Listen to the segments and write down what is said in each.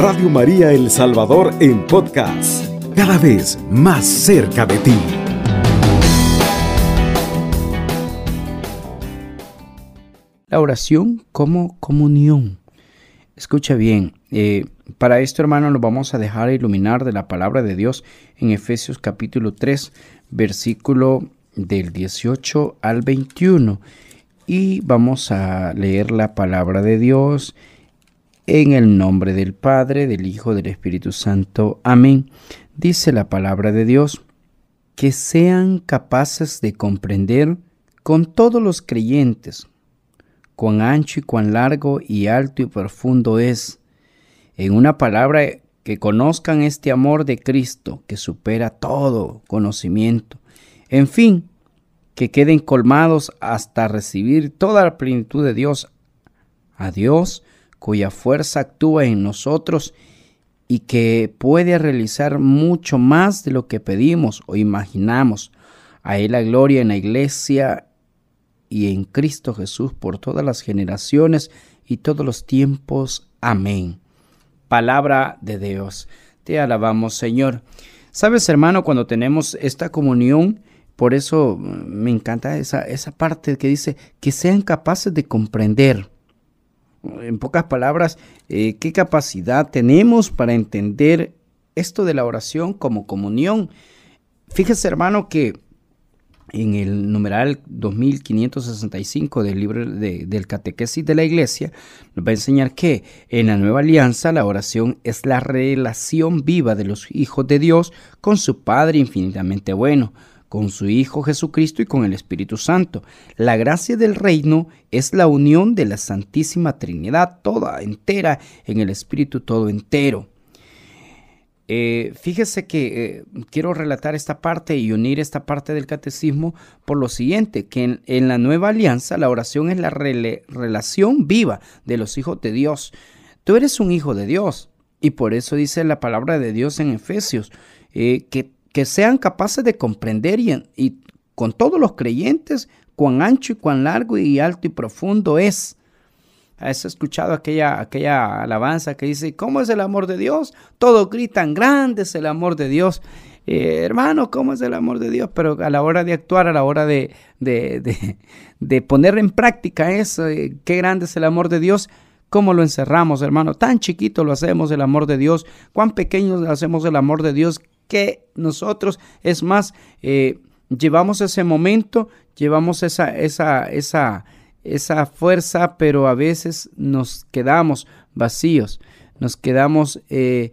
Radio María El Salvador en podcast, cada vez más cerca de ti. La oración como comunión. Escucha bien, eh, para esto hermano nos vamos a dejar iluminar de la palabra de Dios en Efesios capítulo 3, versículo del 18 al 21. Y vamos a leer la palabra de Dios en el nombre del Padre, del Hijo, del Espíritu Santo. Amén. Dice la palabra de Dios, que sean capaces de comprender con todos los creyentes cuán ancho y cuán largo y alto y profundo es. En una palabra, que conozcan este amor de Cristo que supera todo conocimiento. En fin, que queden colmados hasta recibir toda la plenitud de Dios. A Dios, cuya fuerza actúa en nosotros y que puede realizar mucho más de lo que pedimos o imaginamos. A Él la gloria en la iglesia y en Cristo Jesús por todas las generaciones y todos los tiempos. Amén. Palabra de Dios. Te alabamos, Señor. Sabes, hermano, cuando tenemos esta comunión, por eso me encanta esa, esa parte que dice que sean capaces de comprender. En pocas palabras, eh, ¿qué capacidad tenemos para entender esto de la oración como comunión? Fíjese, hermano, que en el numeral 2565 del libro del catequesis de la iglesia, nos va a enseñar que en la nueva alianza la oración es la relación viva de los hijos de Dios con su Padre infinitamente bueno, con su Hijo Jesucristo y con el Espíritu Santo. La gracia del reino es la unión de la Santísima Trinidad toda entera en el Espíritu todo entero. Eh, fíjese que eh, quiero relatar esta parte y unir esta parte del catecismo por lo siguiente, que en, la nueva alianza la oración es la relación viva de los hijos de Dios. Tú eres un hijo de Dios y por eso dice la palabra de Dios en Efesios, eh, que, que, sean capaces de comprender y, y con todos los creyentes cuán ancho y cuán largo y alto y profundo es ¿Has escuchado aquella, aquella alabanza que dice, ¿cómo es el amor de Dios? Todos gritan, grande es el amor de Dios. Eh, hermano, ¿cómo es el amor de Dios? Pero a la hora de actuar, a la hora de, de, poner en práctica eso, eh, qué grande es el amor de Dios, ¿cómo lo encerramos, hermano? Tan chiquito lo hacemos el amor de Dios, cuán pequeño hacemos el amor de Dios, que nosotros, es más, eh, llevamos ese momento, llevamos esa, esa, esa, esa fuerza, pero a veces nos quedamos vacíos, nos quedamos, eh,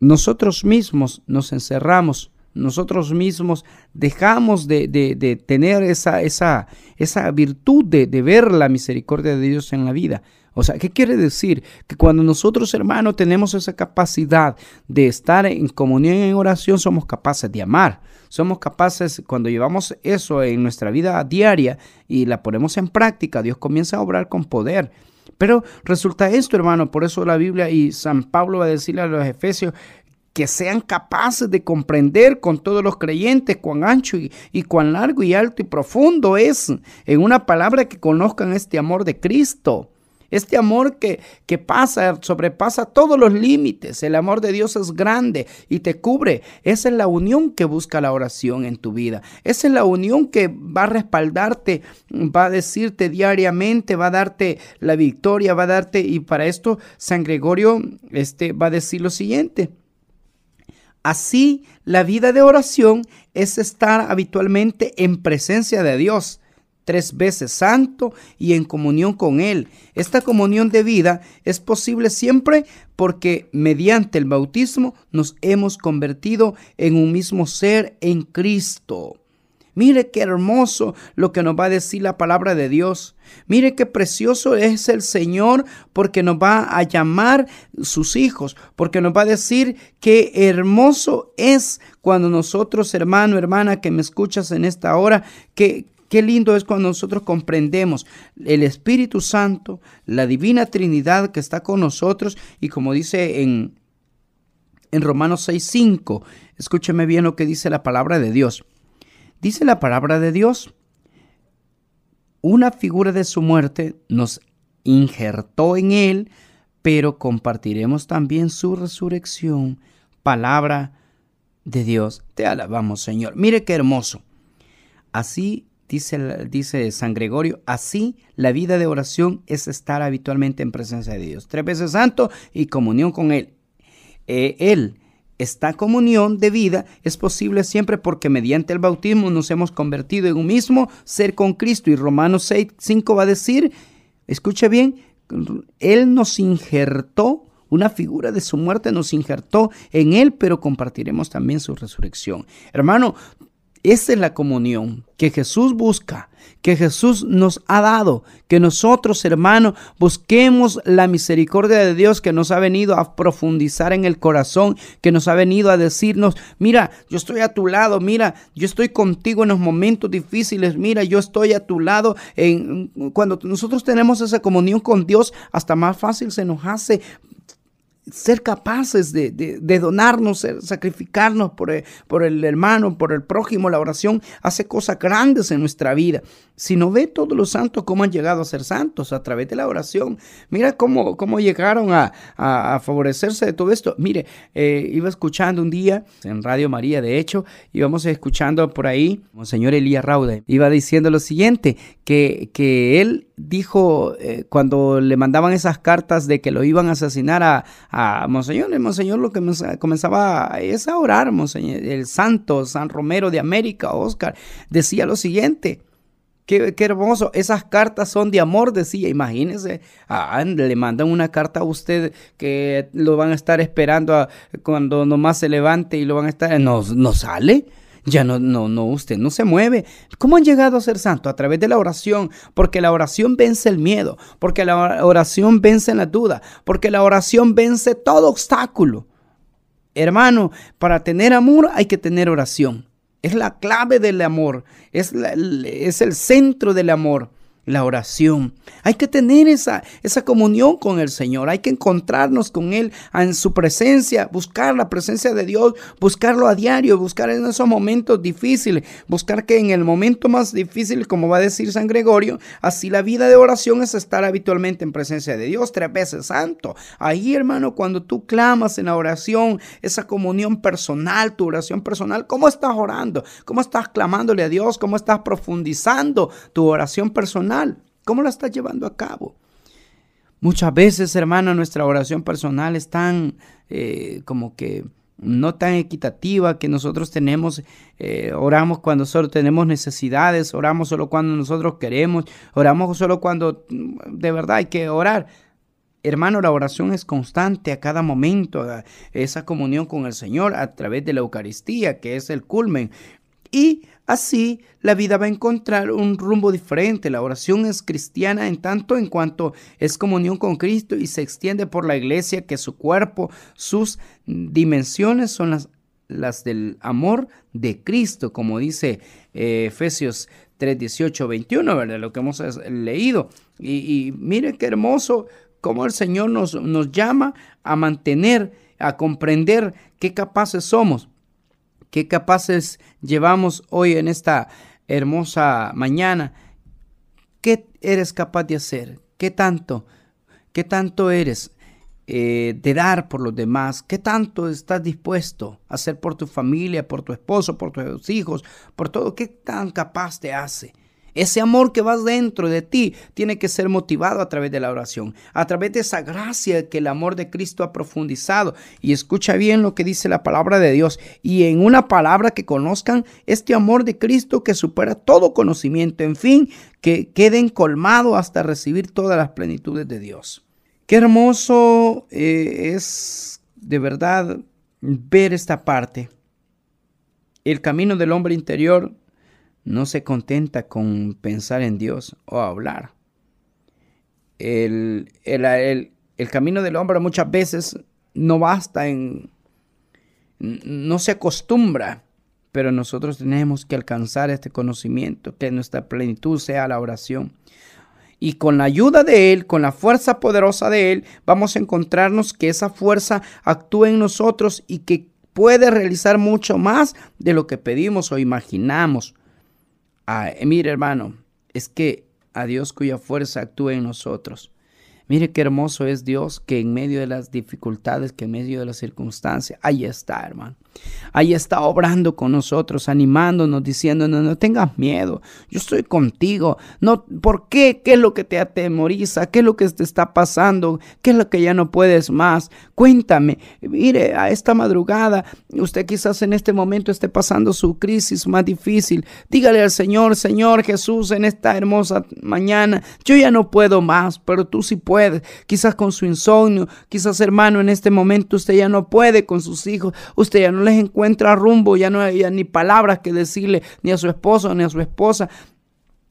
nosotros mismos nos encerramos, nosotros mismos dejamos de, de, tener esa, esa, esa virtud de, de ver la misericordia de Dios en la vida. O sea, ¿qué quiere decir? Que cuando nosotros, hermanos, tenemos esa capacidad de estar en comunión en oración, somos capaces de amar. Somos capaces, cuando llevamos eso en nuestra vida diaria y la ponemos en práctica, Dios comienza a obrar con poder. Pero resulta esto, hermano, por eso la Biblia y San Pablo va a decirle a los Efesios que sean capaces de comprender con todos los creyentes cuán ancho y, cuán largo y alto y profundo es, en una palabra que conozcan este amor de Cristo. Este amor que, que pasa, sobrepasa todos los límites. El amor de Dios es grande y te cubre. Esa es la unión que busca la oración en tu vida. Esa es la unión que va a respaldarte, va a decirte diariamente, va a darte la victoria, va a darte, y para esto San Gregorio este, va a decir lo siguiente. Así, la vida de oración es estar habitualmente en presencia de Dios tres veces santo y en comunión con Él. Esta comunión de vida es posible siempre porque mediante el bautismo nos hemos convertido en un mismo ser en Cristo. Mire qué hermoso lo que nos va a decir la palabra de Dios. Mire qué precioso es el Señor porque nos va a llamar sus hijos, porque nos va a decir qué hermoso es cuando nosotros, hermano, hermana, que me escuchas en esta hora, que, Qué lindo es cuando nosotros comprendemos el Espíritu Santo, la Divina Trinidad que está con nosotros y como dice en, en Romanos 6.5, escúcheme bien lo que dice la palabra de Dios. Dice la palabra de Dios, una figura de su muerte nos injertó en él pero compartiremos también su resurrección. Palabra de Dios. Te alabamos, Señor. Mire qué hermoso. Así dice, dice San Gregorio, así la vida de oración es estar habitualmente en presencia de Dios. Tres veces santo y comunión con Él. Eh, él, esta comunión de vida es posible siempre porque mediante el bautismo nos hemos convertido en un mismo ser con Cristo. Y Romanos 6, 5 va a decir, escuche bien, Él nos injertó una figura de su muerte nos injertó en Él, pero compartiremos también su resurrección. Hermano, esa es la comunión que Jesús busca, que Jesús nos ha dado, que nosotros, hermanos, busquemos la misericordia de Dios que nos ha venido a profundizar en el corazón, que nos ha venido a decirnos, mira, yo estoy a tu lado, mira, yo estoy contigo en los momentos difíciles, mira, yo estoy a tu lado. Cuando nosotros tenemos esa comunión con Dios, hasta más fácil se nos hace ser capaces de, donarnos, sacrificarnos por el, por el, hermano, por el prójimo. La oración hace cosas grandes en nuestra vida. Si no ve todos los santos cómo han llegado a ser santos a través de la oración, mira cómo, cómo llegaron a, favorecerse de todo esto. Mire, eh, iba escuchando un día en Radio María, de hecho, íbamos escuchando por ahí, Monseñor Elías Rauda, iba diciendo lo siguiente, que, que él dijo eh, cuando le mandaban esas cartas de que lo iban a asesinar a, a Monseñor, el Monseñor lo que comenzaba es a orar, Monseñor, el santo San Romero de América, Oscar, decía lo siguiente, Qué, hermoso. Esas cartas son de amor, decía. Imagínense, ah, le mandan una carta a usted que lo van a estar esperando cuando nomás se levante y lo van a estar. No, no sale. Ya no, no, no, usted no se mueve. ¿Cómo han llegado a ser santo? A través de la oración, porque la oración vence el miedo, porque la oración vence la duda, porque la oración vence todo obstáculo. Hermano, para tener amor hay que tener oración. Es la clave del amor, es, es el centro del amor la oración. Hay que tener esa, esa comunión con el Señor. Hay que encontrarnos con Él en su presencia, buscar la presencia de Dios, buscarlo a diario, buscar en esos momentos difíciles, buscar que en el momento más difícil, como va a decir San Gregorio, así la vida de oración es estar habitualmente en presencia de Dios, tres veces santo. Ahí, hermano, cuando tú clamas en la oración, esa comunión personal, tu oración personal, ¿cómo estás orando? ¿Cómo estás clamándole a Dios? ¿Cómo estás profundizando tu oración personal? ¿Cómo la estás llevando a cabo? Muchas veces, hermano, nuestra oración personal es tan eh, como que no tan equitativa que nosotros tenemos, eh, oramos cuando solo tenemos necesidades, oramos solo cuando nosotros queremos, oramos solo cuando mm, de verdad hay que orar. Hermano, la oración es constante a cada momento, esa comunión con el Señor a través de la Eucaristía, que es el culmen. Y Así, la vida va a encontrar un rumbo diferente. La oración es cristiana en tanto en cuanto es comunión con Cristo y se extiende por la iglesia que su cuerpo, sus dimensiones son las, las del amor de Cristo, como dice eh, Efesios 3, 18, 21, ¿verdad? Lo que hemos leído. Y, y mire qué hermoso cómo el Señor nos, nos llama a mantener, a comprender qué capaces somos qué capaces llevamos hoy en esta hermosa mañana. ¿Qué eres capaz de hacer? ¿Qué tanto? ¿Qué tanto eres eh, de dar por los demás? ¿Qué tanto estás dispuesto a hacer por tu familia, por tu esposo, por tus hijos, por todo? ¿Qué tan capaz te hace? Ese amor que va dentro de ti tiene que ser motivado a través de la oración, a través de esa gracia que el amor de Cristo ha profundizado. Y escucha bien lo que dice la palabra de Dios. Y en una palabra que conozcan este amor de Cristo que supera todo conocimiento. En fin, que queden colmados hasta recibir todas las plenitudes de Dios. Qué hermoso eh, es de verdad ver esta parte. El camino del hombre interior no se contenta con pensar en Dios o hablar. El, camino del hombre muchas veces no basta en, no se acostumbra, pero nosotros tenemos que alcanzar este conocimiento, que nuestra plenitud sea la oración. Y con la ayuda de Él, con la fuerza poderosa de Él, vamos a encontrarnos que esa fuerza actúa en nosotros y que puede realizar mucho más de lo que pedimos o imaginamos. Ah, mire hermano, es que a Dios cuya fuerza actúa en nosotros. Mire qué hermoso es Dios que en medio de las dificultades, que en medio de las circunstancias, ahí está, hermano. Ahí está obrando con nosotros, animándonos, diciendo, no tengas miedo, yo estoy contigo. No, ¿Por qué? ¿Qué es lo que te atemoriza? ¿Qué es lo que te está pasando? ¿Qué es lo que ya no puedes más? Cuéntame, mire, a esta madrugada, usted quizás en este momento esté pasando su crisis más difícil. Dígale al Señor, Señor Jesús, en esta hermosa mañana, yo ya no puedo más, pero tú sí puedes. Quizás con su insomnio, quizás hermano, en este momento usted ya no puede con sus hijos, usted ya no les encuentra rumbo, ya no hay ni palabras que decirle ni a su esposo ni a su esposa.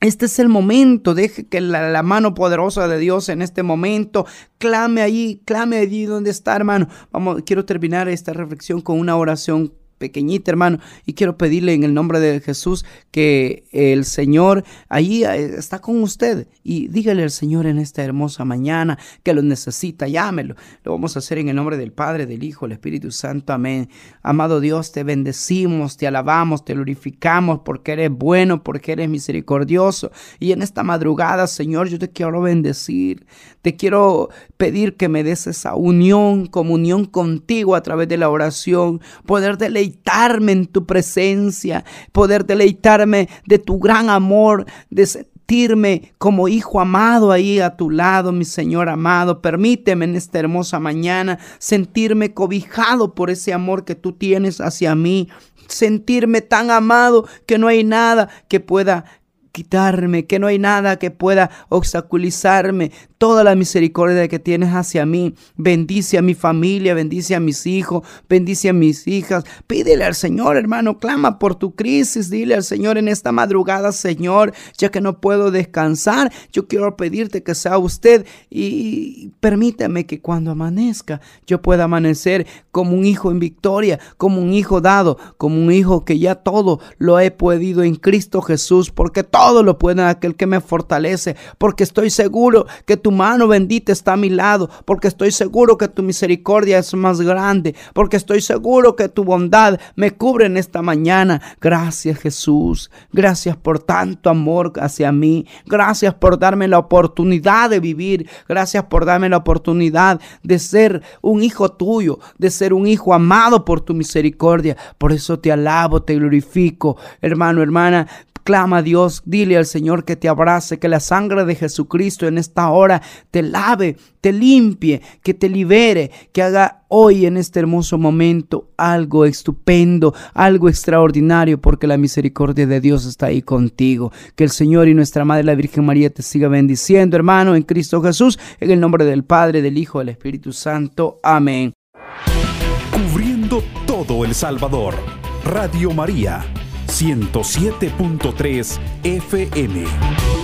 Este es el momento, deje que la, la, mano poderosa de Dios en este momento clame allí, clame allí donde está, hermano. Vamos, quiero terminar esta reflexión con una oración pequeñita, hermano, y quiero pedirle en el nombre de Jesús que el Señor ahí eh, está con usted y dígale al Señor en esta hermosa mañana que lo necesita, llámelo. Lo vamos a hacer en el nombre del Padre, del Hijo, del Espíritu Santo. Amén. Amado Dios, te bendecimos, te alabamos, te glorificamos porque eres bueno, porque eres misericordioso. Y en esta madrugada, Señor, yo te quiero bendecir. Te quiero pedir que me des esa unión, comunión contigo a través de la oración, poder deleitarme en tu presencia, poder deleitarme de tu gran amor, de sentirme como hijo amado ahí a tu lado, mi Señor amado. Permíteme en esta hermosa mañana sentirme cobijado por ese amor que tú tienes hacia mí, sentirme tan amado que no hay nada que pueda quitarme, que no hay nada que pueda obstaculizarme toda la misericordia que tienes hacia mí. Bendice a mi familia, bendice a mis hijos, bendice a mis hijas. Pídele al Señor, hermano, clama por tu crisis. Dile al Señor en esta madrugada, Señor, ya que no puedo descansar, yo quiero pedirte que sea usted y permítame que cuando amanezca yo pueda amanecer como un hijo en victoria, como un hijo dado, como un hijo que ya todo lo he podido en Cristo Jesús, porque todo lo puede aquel que me fortalece, porque estoy seguro que tu mano bendita está a mi lado, porque estoy seguro que tu misericordia es más grande, porque estoy seguro que tu bondad me cubre en esta mañana. Gracias Jesús, gracias por tanto amor hacia mí, gracias por darme la oportunidad de vivir, gracias por darme la oportunidad de ser un hijo tuyo, de ser un hijo amado por tu misericordia. Por eso te alabo, te glorifico, hermano, hermana. Clama a Dios, dile al Señor que te abrace, que la sangre de Jesucristo en esta hora te lave, te limpie, que te libere, que haga hoy en este hermoso momento algo estupendo, algo extraordinario, porque la misericordia de Dios está ahí contigo. Que el Señor y nuestra Madre la Virgen María te siga bendiciendo, hermano, en Cristo Jesús, en el nombre del Padre, del Hijo, del Espíritu Santo. Amén. Cubriendo todo El Salvador. Radio María 107.3 FM.